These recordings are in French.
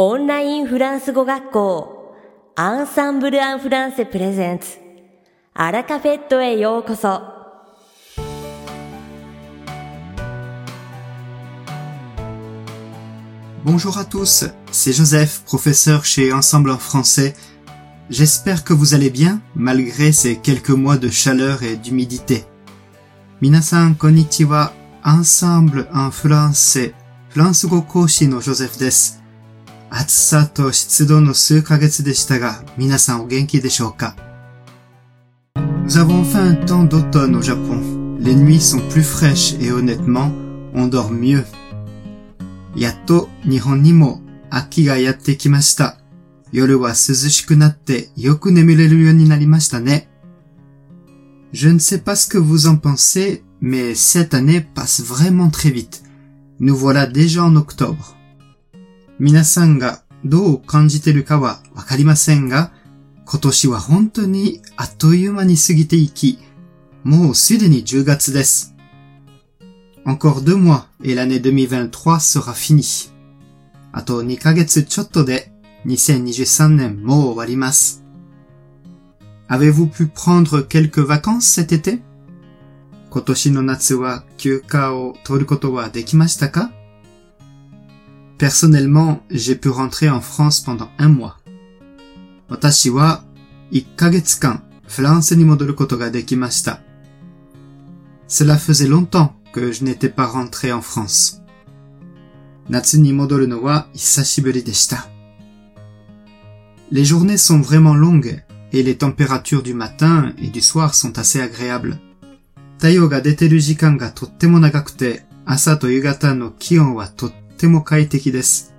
オンラインフランス語学校アンサンブル・アン・フランセプレゼンツアラカフェットへようこそ Bonjour à tous, c'est Joseph, professeur chez Ensemble en français. J'espère que vous allez bien malgré ces quelques mois de chaleur et d'humidité. Minasan konnichiwa, Ensemble en français, フランス語 暑さと湿度の数ヶ月でしたが、皆さんお元気でしょうか Nous avons fait un temps d'automne au Japon. Les nuits sont plus fraîches et honnêtement, on dort mieux. やっと日本にも秋がやってきました。夜は涼しくなってよく眠れるようになりましたね。Je ne sais pas ce que vous en pensez, mais cette année passe vraiment très vite. Nous voilà déjà en octobre. 皆さんがどう感じてるかはわかりませんが、今年は本当にあっという間に過ぎていき、もうすでに10月です。Encore deux mois et l'année 2023 sera finie. あと2ヶ月ちょっとで2023年もう終わります。Avez-vous pu prendre quelques vacances cet été? 今年の夏は休暇を取ることはできましたか？Personnellement, j'ai pu rentrer en France pendant un mois. 私は1ヶ月間フランスに戻ることができました。Cela faisait longtemps que je n'étais pas rentré en France. 夏に戻るのは久しぶりでした。Les journées sont vraiment longues et les températures du matin et du soir sont assez agréables. 太陽が出てる時間がとっても長くて、朝と夕方の気温はとっ ても快適です。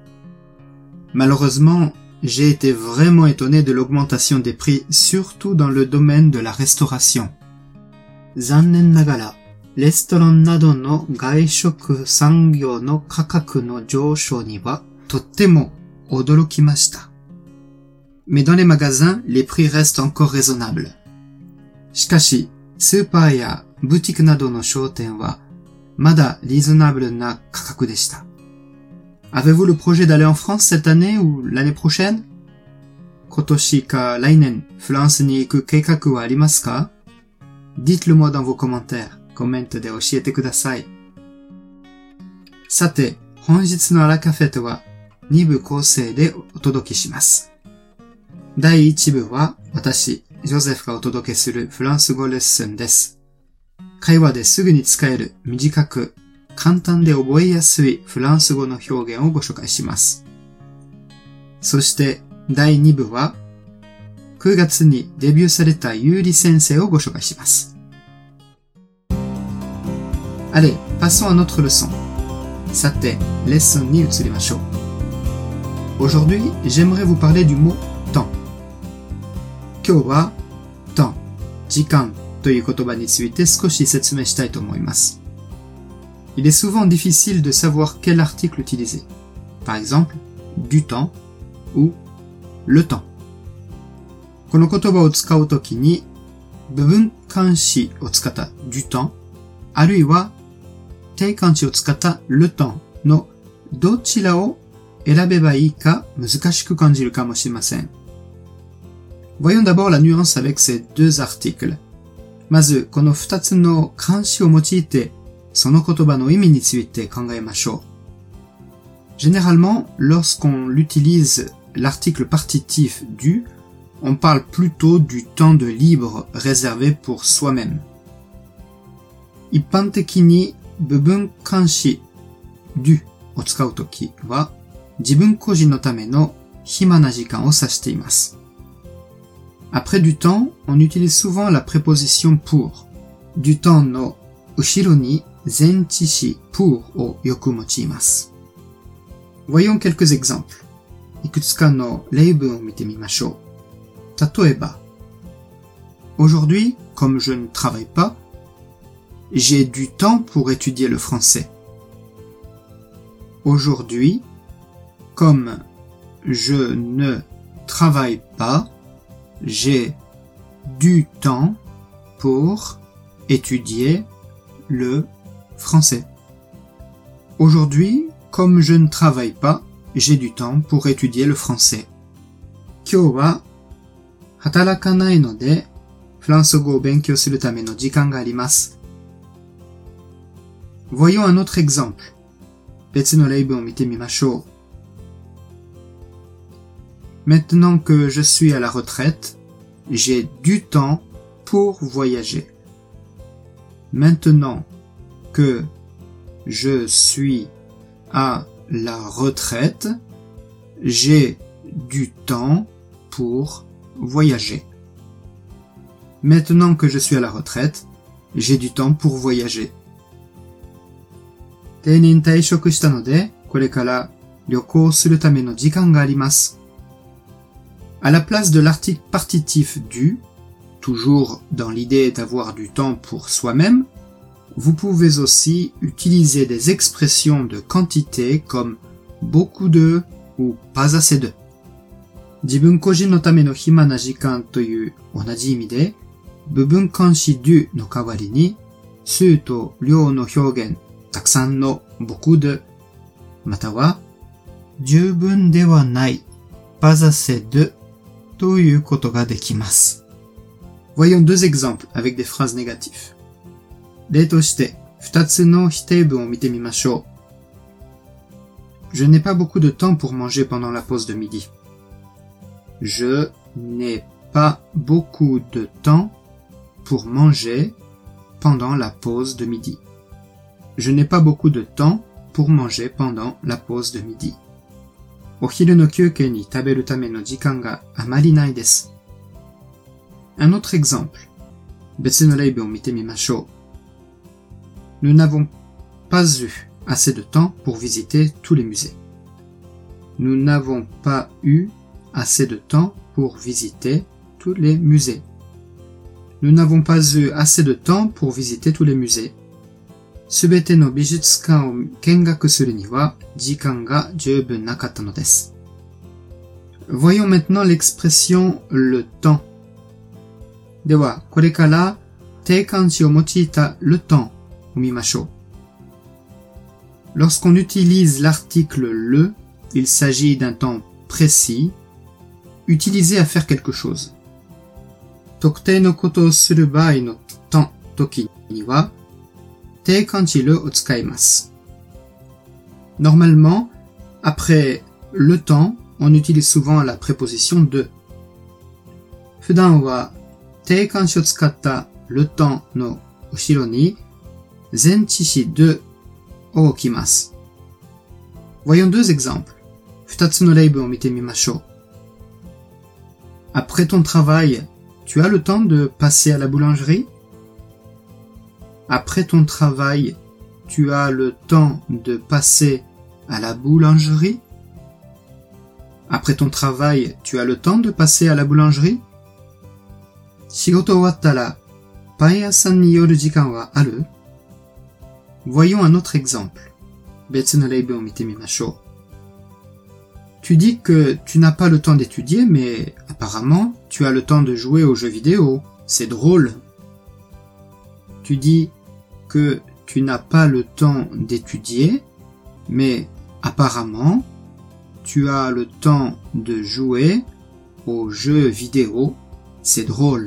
Malheureusement, j'ai été vraiment étonné de l'augmentation des prix, surtout dans le domaine de la restauration. 残念ながら、レストランなどの外食産業の価格の上昇にはとっても驚きました。Mais dans les magasins, les prix restent encore raisonnables. しかし、スーパーやブティックなどの商店はまだリーズナブルな価格でした。 Avez-vous le projet d'aller en France cette année ou l'année prochaine? 今年か来年、フランスに行く計画はありますか Dites-le moi dans vos commentaires. コメントで教えてください。さて、本日のアラカフェとは2部構成でお届けします。第1部は私、ジョゼフがお届けするフランス語レッスンです。会話ですぐに使える短く簡単で覚えやすいフランス語の表現をご紹介します。そして第2部は9月にデビューされたゆうり先生をご紹介します。Allez, passons à notre leçon. さて、レッスンに移りましょう。Aujourd'hui, j'aimerais vous parler du mot temps. 今日は temps, 時間という言葉について少し説明したいと思います。Il est souvent difficile de savoir quel article utiliser. Par exemple, du temps ou le temps. この言葉を使うときに部分漢詞を使った du temps あるいは定冠詞を使った le temps のどちらを選べばいいか難しく感じるかもしれません。Voyons d'abord la nuance avec ces deux articles. まず、この二つの漢詞を用いて、 その言葉の意味について考えましょう。Généralement, lorsqu'on utilise l'article partitif du, on parle plutôt du temps de libre réservé pour soi-même. 一般的に部分漢詞 du を使うときは自分個人のための暇な時間を指しています。Après du temps, on utilise souvent la préposition pour. Du temps の後ろに 前置詞 pour をよく用います。Voyons quelques exemples. いくつかの例文を見てみましょう。例えば、Aujourd'hui, comme je ne travaille pas, j'ai du temps pour étudier le français. Aujourd'hui, comme je ne travaille pas, j'ai du temps pour étudier le français. Aujourd'hui, comme je ne travaille pas, j'ai du temps pour étudier le français. 今日は働かないのでフランス語を勉強するための時間があります。Voyons un autre exemple. 別の例文を見てみましょう。Maintenant que je suis à la retraite, j'ai du temps pour voyager. Maintenant que je suis à la retraite, j'ai du temps pour voyager. Maintenant que je suis à la retraite, j'ai du temps pour voyager. 定年退職したので、これから旅行するための時間があります。À la place de l'article partitif du, toujours dans l'idée d'avoir du temps pour soi-même, vous pouvez aussi utiliser des expressions de quantité comme beaucoup de ou pas assez de. 自分個人のための暇な時間という同じ意味で、部分冠詞 du の代わりに、数と量の表現、たくさんのbeaucoup de、または、十分ではない、pas assez de ということができます。Voyons deux exemples avec des phrases négatives. 例として、二つの否定文を見てみましょう。Je n'ai pas beaucoup de temps pour manger pendant la pause de midi. Je n'ai pas beaucoup de temps pour manger pendant la pause de midi. Je n'ai pas beaucoup de temps pour manger pendant la pause de midi. お昼の休憩に食べるための時間があまりないです。Un autre exemple. 別の例文を見てみましょう。 Nous n'avons pas eu assez de temps pour visiter tous les musées. Nous n'avons pas eu assez de temps pour visiter tous les musées. Nous n'avons pas eu assez de temps pour visiter tous les musées. すべての美術館を見学するには時間が十分なかったのです。Voyons maintenant l'expression le temps. では、これから定冠詞を用いた le temps Lorsqu'on utilise l'article le, il s'agit d'un temps précis, utilisé à faire quelque chose. Tokutei no koto. Normalement, après le temps, on utilise souvent la préposition de. Fudan wa le temps 前置詞 de を置きます。Voyons deux exemples. 二つの例文を見てみましょう。Après ton travail, tu as le temps de passer à la boulangerie? Après ton travail, tu as le temps de passer à la boulangerie? Après ton travail, tu as le temps de passer à la boulangerie? 仕事終わったら、パン屋さんに寄る時間はある Voyons un autre exemple. Tu dis que tu n'as pas le temps d'étudier, mais apparemment, tu as le temps de jouer aux jeux vidéo. C'est drôle. Tu dis que tu n'as pas le temps d'étudier, mais apparemment, tu as le temps de jouer aux jeux vidéo. C'est drôle.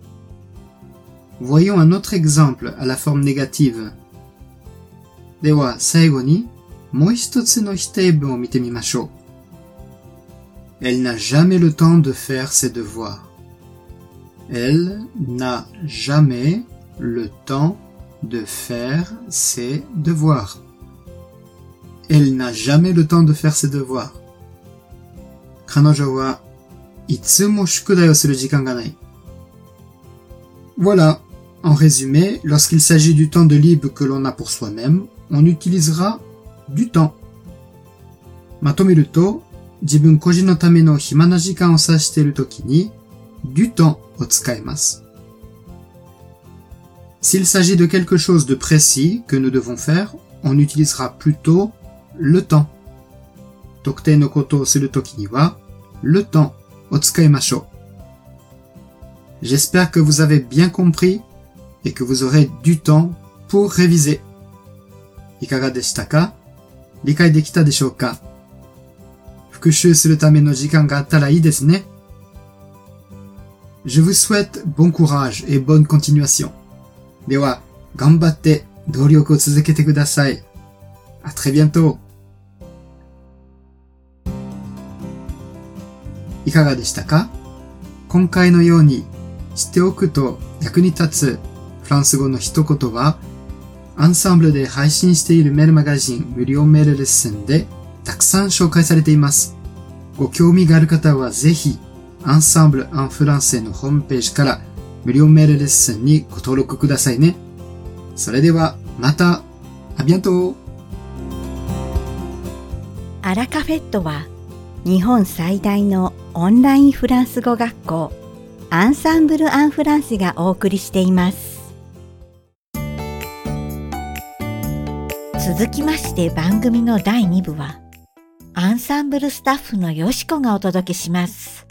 Voyons un autre exemple à la forme négative. では最後にもう一つの否定文を見てみましょう。Elle n'a jamais le temps de faire ses devoirs. Elle n'a jamais le temps de faire ses devoirs. Elle n'a jamais le temps de faire ses devoirs. 彼女はいつも宿題をする時間がない。Voilà. En résumé, lorsqu'il s'agit du temps de libre que l'on a pour soi-même, on utilisera du temps. まとめると、 自分個人のための暇な時間を指しているときに、du temps を使います。S'il s'agit de quelque chose de précis que nous devons faire, on utilisera plutôt le temps. 特定のことをするときには、le temps を使いましょう。J'espère que vous avez bien compris et que vous aurez du temps pour réviser. いかがでしたか理解できたでしょうか復習するための時間があったらいいですね。Je vous souhaite bon courage et bonne continuation. では、頑張って努力を続けてください。あ、très bientôt! いかがでしたか今回のように知っておくと役に立つフランス語の一言は、アンサンブルで配信しているメールマガジン無料メールレッスンでたくさん紹介されています。ご興味がある方はぜひ、アンサンブル・アン・フランセのホームページから無料メールレッスンにご登録くださいね。それでは、また、アビアントアラカフェットは、日本最大のオンラインフランス語学校、アンサンブル・アン・フランセがお送りしています。続きまして番組の第2部は、アンサンブルスタッフのよしこがお届けします。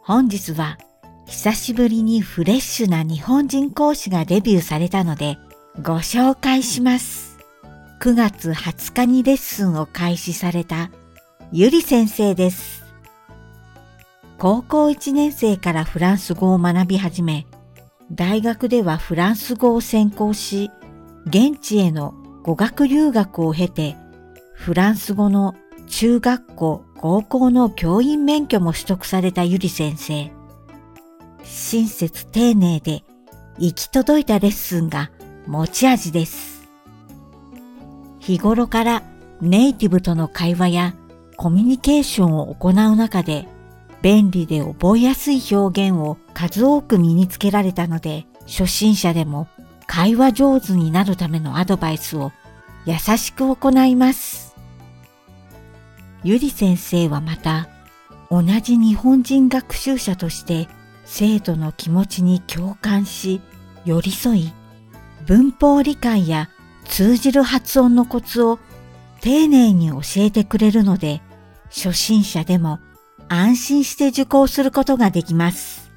本日は、久しぶりにフレッシュな日本人講師がデビューされたのでご紹介します。9月20日にレッスンを開始されたゆり先生です。高校1年生からフランス語を学び始め、大学ではフランス語を専攻し、現地への語学留学を経て、フランス語の中学校、高校の教員免許も取得されたゆり先生。親切丁寧で行き届いたレッスンが持ち味です。日頃からネイティブとの会話やコミュニケーションを行う中で便利で覚えやすい表現を数多く身につけられたので初心者でも会話上手になるためのアドバイスを優しく行います。ゆり先生はまた同じ日本人学習者として生徒の気持ちに共感し、寄り添い、文法理解や通じる発音のコツを丁寧に教えてくれるので、初心者でも安心して受講することができます。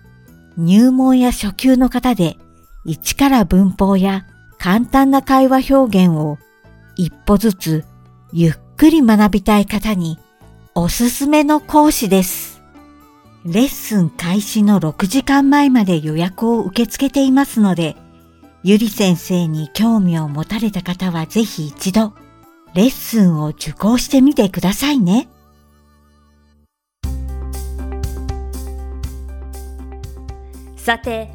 入門や初級の方で、一から文法や簡単な会話表現を一歩ずつゆっくり学びたい方におすすめの講師です。レッスン開始の6時間前まで予約を受け付けていますので、ゆり先生に興味を持たれた方はぜひ一度、レッスンを受講してみてくださいね。さて、